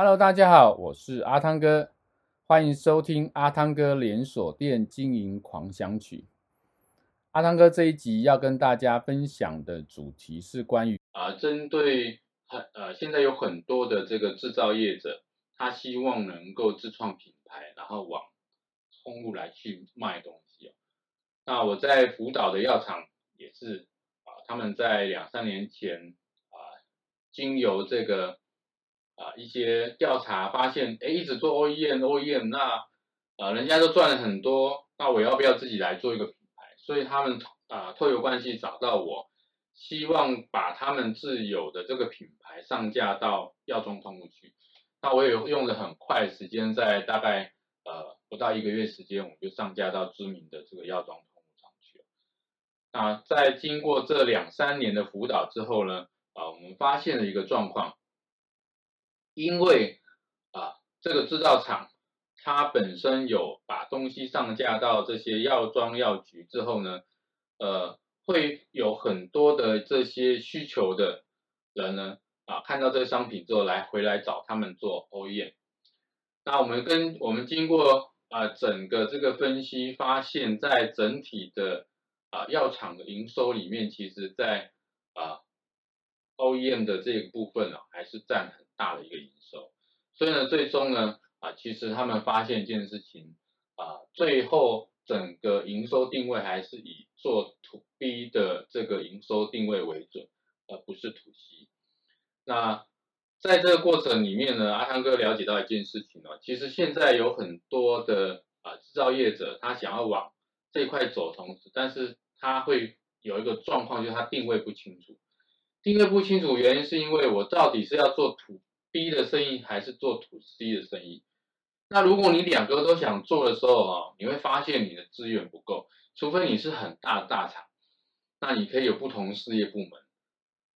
Hello，大家好，我是阿汤哥，欢迎收听阿汤哥连锁店经营狂想曲。阿汤哥这一集要跟大家分享的主题是关于啊，针对很呃，现在有很多的这个制造业者，他希望能够自创品牌，然后往通路来去卖东西。那我在辅导的药厂也是啊，他们在两三年前啊，经由这个啊一些调查发现，哎，一直做 OEM OEM，那啊人家都赚了很多，那我要不要自己来做一个品牌？所以他们啊，透过关系找到我，希望把他们自有的这个品牌上架到药妆通路去。那我也用了很快时间，在大概呃不到一个月时间，我就上架到知名的这个药妆通路上去了。那在经过这两三年的辅导之后呢，啊，我们发现了一个状况，因为啊这个制造厂。它本身有把东西上架到这些药妆药局之后呢，呃，会有很多的这些需求的人呢，啊，看到这个商品之后来回来找他们做 OEM。那我们跟我们经过啊整个这个分析，发现，在整体的啊药厂的营收里面，其实在啊 OEM 的这个部分呢，还是占很大的一个营收。所以呢，最终呢。啊，其实他们发现一件事情，啊，最后整个营收定位还是以做 To B 的这个营收定位为准，而不是 To C。那在这个过程里面呢，阿汤哥了解到一件事情呢，其实现在有很多的啊制造业者，他想要往这块走，同时，但是他会有一个状况，就是他定位不清楚。定位不清楚原因是因为我到底是要做土 B 的生意，还是做土 C 的生意？那如果你两个都想做的时候啊，你会发现你的资源不够，除非你是很大的大厂，那你可以有不同事业部门。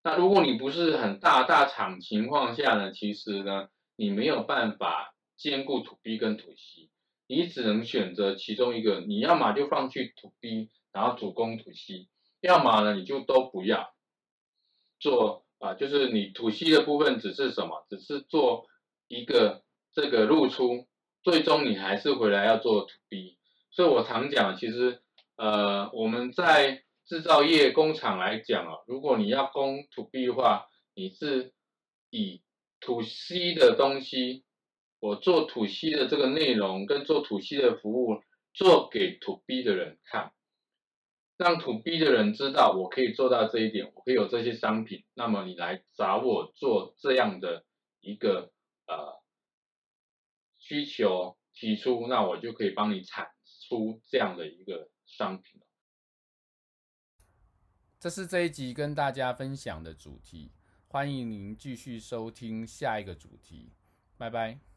那如果你不是很大大厂情况下呢，其实呢，你没有办法兼顾土 B 跟土 C，你只能选择其中一个，你要么就放弃土 B，然后主攻土 C，要么呢你就都不要做啊，就是你吐息的部分只是什么，只是做一个这个露出。最终你还是回来要做吐 B，所以我常讲，其实呃我们在制造业工厂来讲啊，如果你要攻 To B 的话，你是以吐息的东西，我做吐息的这个内容跟做吐息的服务做给吐 B 的人看，让 To B 的人知道我可以做到这一点，我可以有这些商品，那么你来找我做这样的一个呃。需求提出，那我就可以帮你产出这样的一个商品。这是这一集跟大家分享的主题，欢迎您继续收听下一个主题，拜拜。